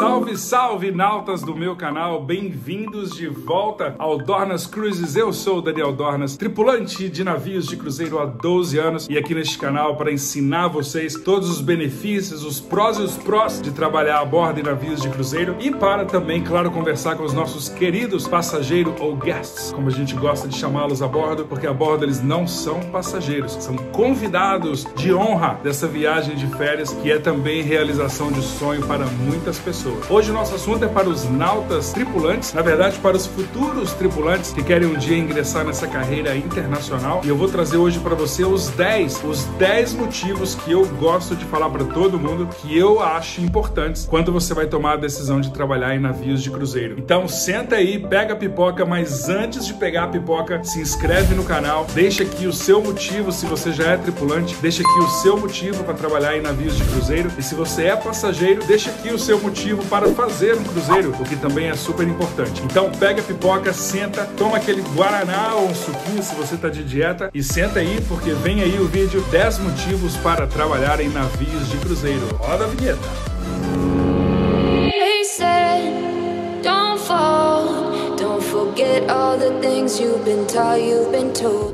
go. Salve, salve, nautas do meu canal, bem-vindos de volta ao Dornas Cruises. Eu sou o Daniel Dornas, tripulante de navios de cruzeiro há 12 anos e aqui neste canal para ensinar vocês todos os benefícios, os prós e os prós de trabalhar a bordo de navios de cruzeiro e para também, claro, conversar com os nossos queridos passageiros ou guests, como a gente gosta de chamá-los a bordo, porque a bordo eles não são passageiros, são convidados de honra dessa viagem de férias que é também realização de sonho para muitas pessoas. Hoje o nosso assunto é para os nautas tripulantes, na verdade para os futuros tripulantes que querem um dia ingressar nessa carreira internacional. E eu vou trazer hoje para você os 10, os 10 motivos que eu gosto de falar para todo mundo que eu acho importantes quando você vai tomar a decisão de trabalhar em navios de cruzeiro. Então senta aí, pega a pipoca, mas antes de pegar a pipoca, se inscreve no canal, deixa aqui o seu motivo se você já é tripulante, deixa aqui o seu motivo para trabalhar em navios de cruzeiro e se você é passageiro, deixa aqui o seu motivo para fazer um cruzeiro, o que também é super importante. Então pega a pipoca, senta, toma aquele guaraná ou um suquinho se você está de dieta e senta aí porque vem aí o vídeo 10 motivos para trabalhar em navios de cruzeiro. Roda a vinheta.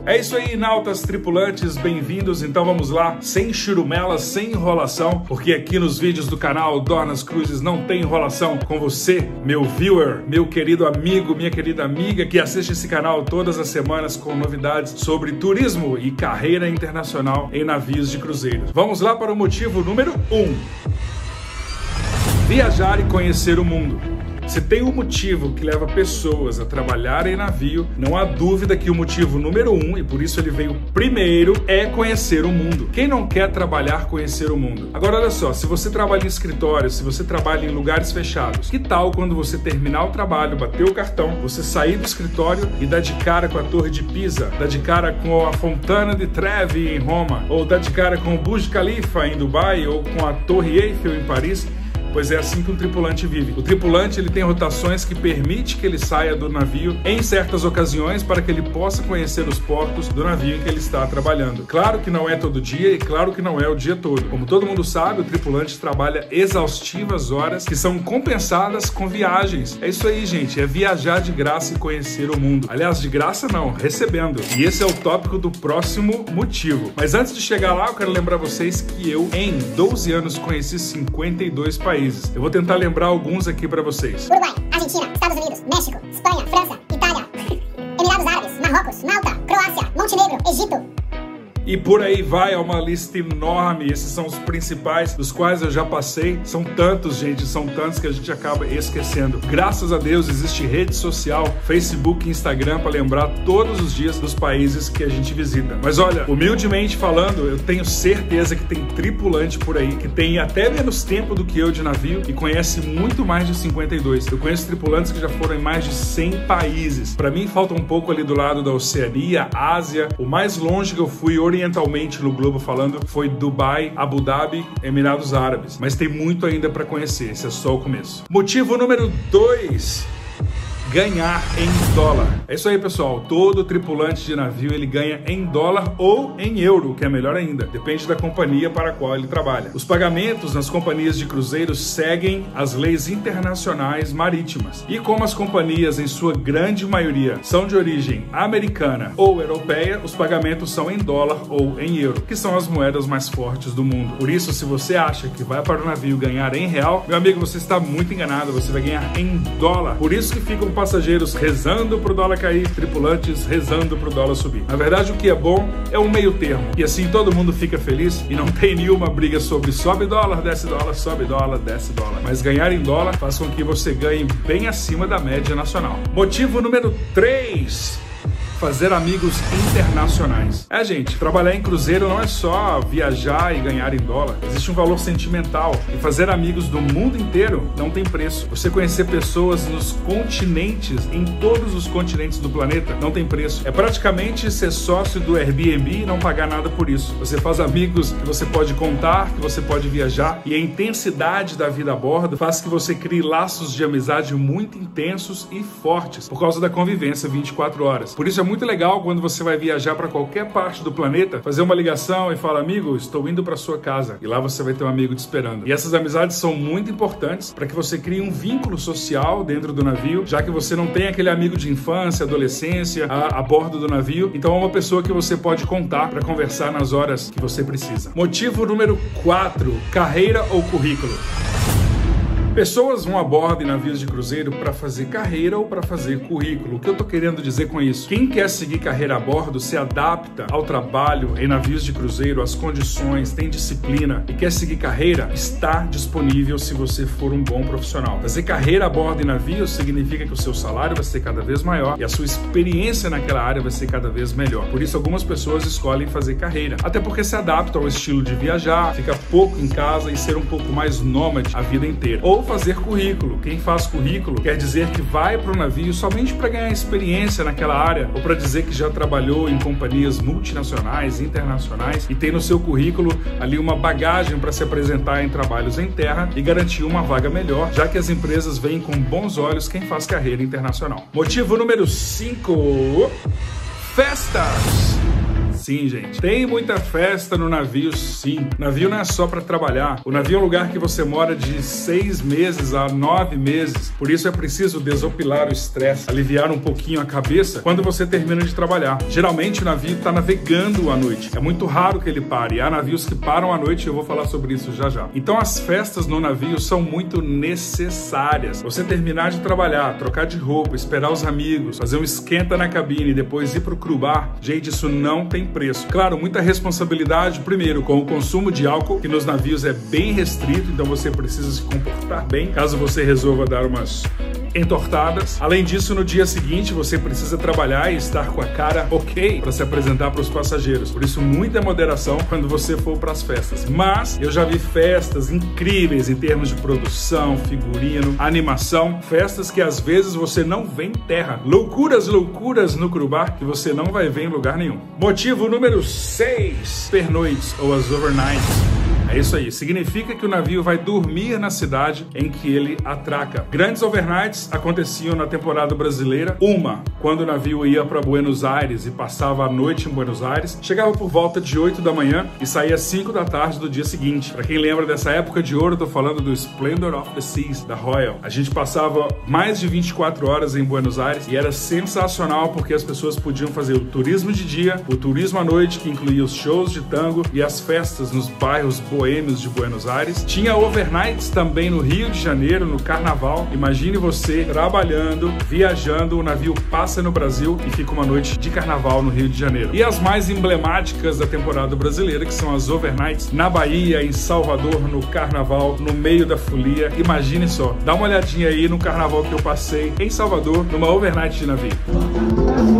É isso aí, nautas tripulantes, bem-vindos. Então vamos lá, sem churumelas, sem enrolação, porque aqui nos vídeos do canal Dornas Cruzes não tem enrolação com você, meu viewer, meu querido amigo, minha querida amiga que assiste esse canal todas as semanas com novidades sobre turismo e carreira internacional em navios de cruzeiros. Vamos lá para o motivo número 1. Um. Viajar e conhecer o mundo. Se tem um motivo que leva pessoas a trabalhar em navio, não há dúvida que o motivo número um, e por isso ele veio primeiro, é conhecer o mundo. Quem não quer trabalhar, conhecer o mundo? Agora, olha só, se você trabalha em escritório, se você trabalha em lugares fechados, que tal quando você terminar o trabalho, bater o cartão, você sair do escritório e dar de cara com a Torre de Pisa, dar de cara com a Fontana de Trevi em Roma, ou dar de cara com o Burj Khalifa em Dubai, ou com a Torre Eiffel em Paris? Pois é assim que um tripulante vive. O tripulante ele tem rotações que permite que ele saia do navio em certas ocasiões para que ele possa conhecer os portos do navio em que ele está trabalhando. Claro que não é todo dia e claro que não é o dia todo. Como todo mundo sabe, o tripulante trabalha exaustivas horas que são compensadas com viagens. É isso aí, gente, é viajar de graça e conhecer o mundo. Aliás, de graça não, recebendo. E esse é o tópico do próximo motivo. Mas antes de chegar lá, eu quero lembrar vocês que eu em 12 anos conheci 52 países países. Eu vou tentar lembrar alguns aqui para vocês. Uruguai, Argentina, Estados Unidos, México, Espanha, França, Itália, Emirados Árabes, Marrocos, Malta, Croácia, Montenegro, Egito. E por aí vai, é uma lista enorme. Esses são os principais, dos quais eu já passei. São tantos, gente, são tantos que a gente acaba esquecendo. Graças a Deus existe rede social, Facebook e Instagram para lembrar todos os dias dos países que a gente visita. Mas olha, humildemente falando, eu tenho certeza que tem tripulante por aí que tem até menos tempo do que eu de navio e conhece muito mais de 52. Eu conheço tripulantes que já foram em mais de 100 países. Para mim falta um pouco ali do lado da Oceania, Ásia. O mais longe que eu fui orientalmente no globo falando foi Dubai, Abu Dhabi, Emirados Árabes. Mas tem muito ainda para conhecer, esse é só o começo. Motivo número 2 ganhar em dólar. É isso aí, pessoal. Todo tripulante de navio ele ganha em dólar ou em euro, que é melhor ainda. Depende da companhia para a qual ele trabalha. Os pagamentos nas companhias de cruzeiros seguem as leis internacionais marítimas. E como as companhias, em sua grande maioria, são de origem americana ou europeia, os pagamentos são em dólar ou em euro, que são as moedas mais fortes do mundo. Por isso, se você acha que vai para o navio ganhar em real, meu amigo, você está muito enganado. Você vai ganhar em dólar. Por isso que ficam passageiros rezando pro dólar cair, tripulantes rezando pro dólar subir. Na verdade, o que é bom é um meio termo. E assim todo mundo fica feliz e não tem nenhuma briga sobre sobe dólar, desce dólar, sobe dólar, desce dólar. Mas ganhar em dólar faz com que você ganhe bem acima da média nacional. Motivo número 3 fazer amigos internacionais. É, gente, trabalhar em cruzeiro não é só viajar e ganhar em dólar. Existe um valor sentimental e fazer amigos do mundo inteiro não tem preço. Você conhecer pessoas nos continentes, em todos os continentes do planeta, não tem preço. É praticamente ser sócio do Airbnb e não pagar nada por isso. Você faz amigos que você pode contar, que você pode viajar e a intensidade da vida a bordo faz que você crie laços de amizade muito intensos e fortes por causa da convivência 24 horas. Por isso é muito legal quando você vai viajar para qualquer parte do planeta, fazer uma ligação e falar, amigo, estou indo para sua casa. E lá você vai ter um amigo te esperando. E essas amizades são muito importantes para que você crie um vínculo social dentro do navio, já que você não tem aquele amigo de infância, adolescência a, a bordo do navio. Então é uma pessoa que você pode contar para conversar nas horas que você precisa. Motivo número 4: carreira ou currículo. Pessoas vão a bordo em navios de cruzeiro para fazer carreira ou para fazer currículo. O que eu estou querendo dizer com isso? Quem quer seguir carreira a bordo se adapta ao trabalho em navios de cruzeiro, às condições, tem disciplina e quer seguir carreira, está disponível se você for um bom profissional. Fazer carreira a bordo em navios significa que o seu salário vai ser cada vez maior e a sua experiência naquela área vai ser cada vez melhor. Por isso, algumas pessoas escolhem fazer carreira, até porque se adaptam ao estilo de viajar, fica pouco em casa e ser um pouco mais nômade a vida inteira. Ou fazer currículo. Quem faz currículo quer dizer que vai para o navio somente para ganhar experiência naquela área ou para dizer que já trabalhou em companhias multinacionais, internacionais e tem no seu currículo ali uma bagagem para se apresentar em trabalhos em terra e garantir uma vaga melhor, já que as empresas veem com bons olhos quem faz carreira internacional. Motivo número 5: festas. Sim, gente. Tem muita festa no navio, sim. O navio não é só para trabalhar. O navio é um lugar que você mora de seis meses a nove meses. Por isso é preciso desopilar o estresse, aliviar um pouquinho a cabeça quando você termina de trabalhar. Geralmente o navio está navegando à noite. É muito raro que ele pare. Há navios que param à noite e eu vou falar sobre isso já já. Então as festas no navio são muito necessárias. Você terminar de trabalhar, trocar de roupa, esperar os amigos, fazer um esquenta na cabine e depois ir pro crew bar. Gente, isso não tem preço. Claro, muita responsabilidade, primeiro, com o consumo de álcool, que nos navios é bem restrito, então você precisa se comportar bem, caso você resolva dar umas entortadas. Além disso, no dia seguinte você precisa trabalhar e estar com a cara ok para se apresentar para os passageiros. Por isso, muita moderação quando você for para as festas. Mas eu já vi festas incríveis em termos de produção, figurino, animação, festas que às vezes você não vê em terra. Loucuras, loucuras no Curubar que você não vai ver em lugar nenhum. Motivo número 6: pernoites ou as overnights. É isso aí. Significa que o navio vai dormir na cidade em que ele atraca. Grandes overnights aconteciam na temporada brasileira. Uma, quando o navio ia para Buenos Aires e passava a noite em Buenos Aires, chegava por volta de 8 da manhã e saía 5 da tarde do dia seguinte. Para quem lembra dessa época de ouro, tô falando do Splendor of the Seas, da Royal. A gente passava mais de 24 horas em Buenos Aires e era sensacional porque as pessoas podiam fazer o turismo de dia, o turismo à noite, que incluía os shows de tango e as festas nos bairros boêmios de Buenos Aires. Tinha overnights também no Rio de Janeiro, no Carnaval. Imagine você trabalhando, viajando, o navio passa no Brasil e fica uma noite de Carnaval no Rio de Janeiro. E as mais emblemáticas da temporada brasileira, que são as overnights na Bahia, em Salvador, no Carnaval, no meio da folia. Imagine só, dá uma olhadinha aí no Carnaval que eu passei em Salvador, numa overnight de navio.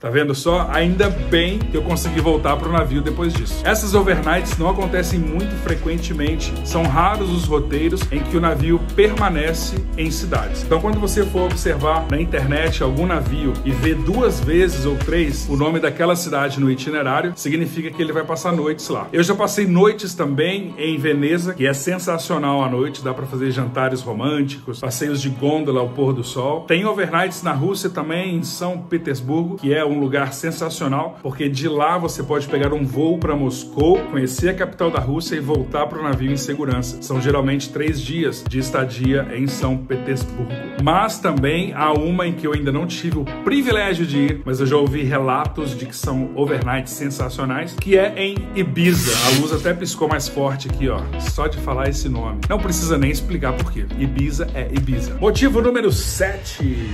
Tá vendo só? Ainda bem que eu consegui voltar pro navio depois disso. Essas overnights não acontecem muito frequentemente. São raros os roteiros em que o navio permanece em cidades. Então, quando você for observar na internet algum navio e ver duas vezes ou três o nome daquela cidade no itinerário, significa que ele vai passar noites lá. Eu já passei noites também em Veneza, que é sensacional à noite, dá para fazer jantares românticos, passeios de gôndola ao pôr do sol. Tem overnights na Rússia também, em São Petersburgo, que é um lugar sensacional, porque de lá você pode pegar um voo para Moscou, conhecer a capital da Rússia e voltar para o navio em segurança. São geralmente três dias de estadia em São Petersburgo. Mas também há uma em que eu ainda não tive o privilégio de ir, mas eu já ouvi relatos de que são overnights sensacionais, que é em Ibiza. A luz até piscou mais forte aqui, ó, só de falar esse nome. Não precisa nem explicar por quê. Ibiza é Ibiza. Motivo número 7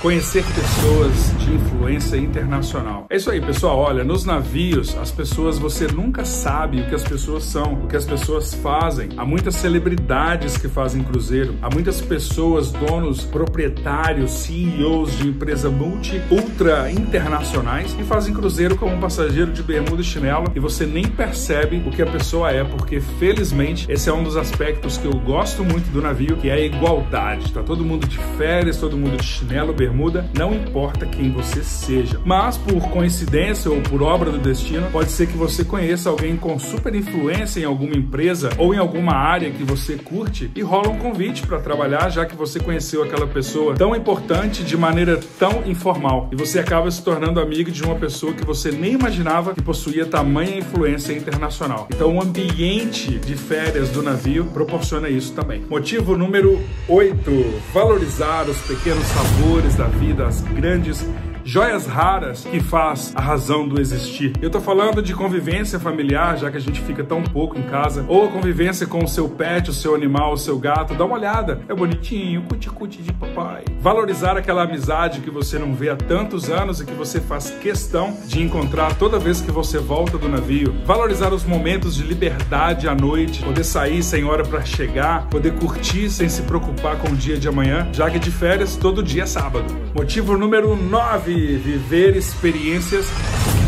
conhecer pessoas de influência internacional. É isso aí, pessoal. Olha, nos navios, as pessoas, você nunca sabe o que as pessoas são, o que as pessoas fazem. Há muitas celebridades que fazem cruzeiro, há muitas pessoas, donos, proprietários, CEOs de empresas multi, ultra internacionais que fazem cruzeiro como um passageiro de bermuda e chinelo e você nem percebe o que a pessoa é, porque felizmente esse é um dos aspectos que eu gosto muito do navio, que é a igualdade. Tá todo mundo de férias, todo mundo de chinelo, bermuda bermuda, não importa quem você seja. Mas por coincidência ou por obra do destino, pode ser que você conheça alguém com super influência em alguma empresa ou em alguma área que você curte e rola um convite para trabalhar, já que você conheceu aquela pessoa tão importante de maneira tão informal e você acaba se tornando amigo de uma pessoa que você nem imaginava que possuía tamanha influência internacional. Então, o ambiente de férias do navio proporciona isso também. Motivo número 8: valorizar os pequenos sabores da vida, as grandes joias raras que faz a razão do existir. Eu tô falando de convivência familiar, já que a gente fica tão pouco em casa, ou a convivência com o seu pet, o seu animal, o seu gato. Dá uma olhada, é bonitinho, cuti-cuti de papai. Valorizar aquela amizade que você não vê há tantos anos e que você faz questão de encontrar toda vez que você volta do navio. Valorizar os momentos de liberdade à noite, poder sair sem hora para chegar, poder curtir sem se preocupar com o dia de amanhã, já que de férias todo dia é sábado. Motivo número 9 viver experiências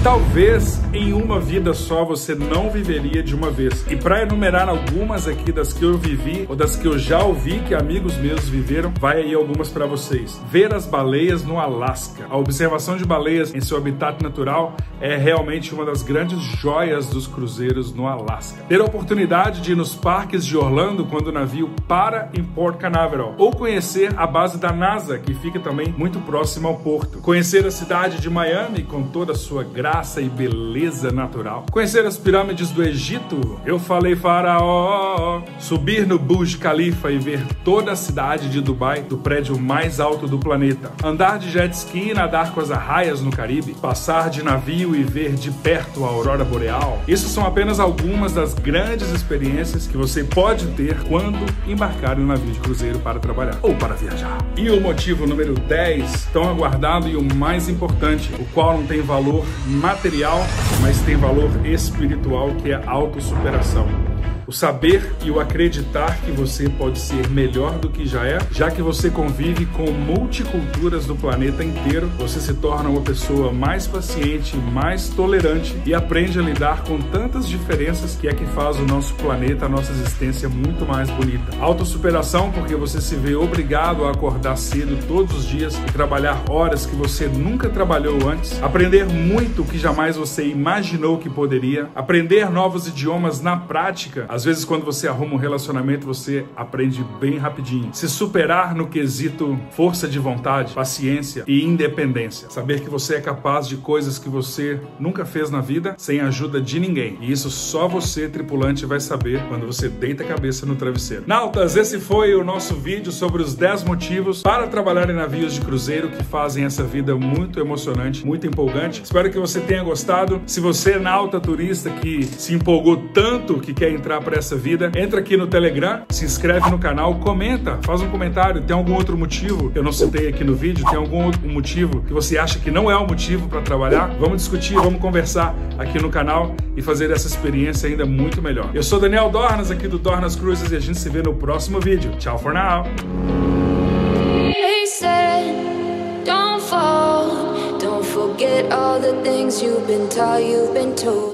talvez em uma vida só você não viveria de uma vez. E para enumerar algumas aqui das que eu vivi ou das que eu já ouvi que amigos meus viveram, vai aí algumas para vocês. Ver as baleias no Alasca. A observação de baleias em seu habitat natural é realmente uma das grandes joias dos cruzeiros no Alasca. Ter a oportunidade de ir nos parques de Orlando quando o navio para em Port Canaveral ou conhecer a base da NASA, que fica também muito próximo ao porto. Conhecer a cidade de Miami com toda a sua graça e beleza natural. Conhecer as pirâmides do Egito. Eu falei faraó. Subir no Burj Khalifa e ver toda a cidade de Dubai, do prédio mais alto do planeta. Andar de jet ski e nadar com as arraias no Caribe. Passar de navio e ver de perto a aurora boreal. Isso são apenas algumas das grandes experiências que você pode ter quando embarcar em um navio de cruzeiro para trabalhar ou para viajar. E o motivo número 10, tão aguardado e o mais importante, o qual não tem valor material, mas tem valor espiritual, que é autossuperação. O saber e o acreditar que você pode ser melhor do que já é, já que você convive com multiculturas do planeta inteiro, você se torna uma pessoa mais paciente, mais tolerante e aprende a lidar com tantas diferenças que é que faz o nosso planeta, a nossa existência muito mais bonita. Autossuperação porque você se vê obrigado a acordar cedo todos os dias e trabalhar horas que você nunca trabalhou antes, aprender muito que jamais você imaginou que poderia, aprender novos idiomas na prática, às vezes, quando você arruma um relacionamento, você aprende bem rapidinho. Se superar no quesito força de vontade, paciência e independência. Saber que você é capaz de coisas que você nunca fez na vida sem a ajuda de ninguém. E isso só você, tripulante, vai saber quando você deita a cabeça no travesseiro. Nautas, esse foi o nosso vídeo sobre os 10 motivos para trabalhar em navios de cruzeiro que fazem essa vida muito emocionante, muito empolgante. Espero que você tenha gostado. Se você é nauta turista que se empolgou tanto que quer entrar para essa vida, entra aqui no Telegram, se inscreve no canal, comenta, faz um comentário. Tem algum outro motivo que eu não citei aqui no vídeo? Tem algum outro motivo que você acha que não é o motivo para trabalhar? Vamos discutir, vamos conversar aqui no canal e fazer essa experiência ainda muito melhor. Eu sou Daniel Dornas, aqui do Dornas Cruises, e a gente se vê no próximo vídeo. Tchau for now! All the things you've been taught, you've been told.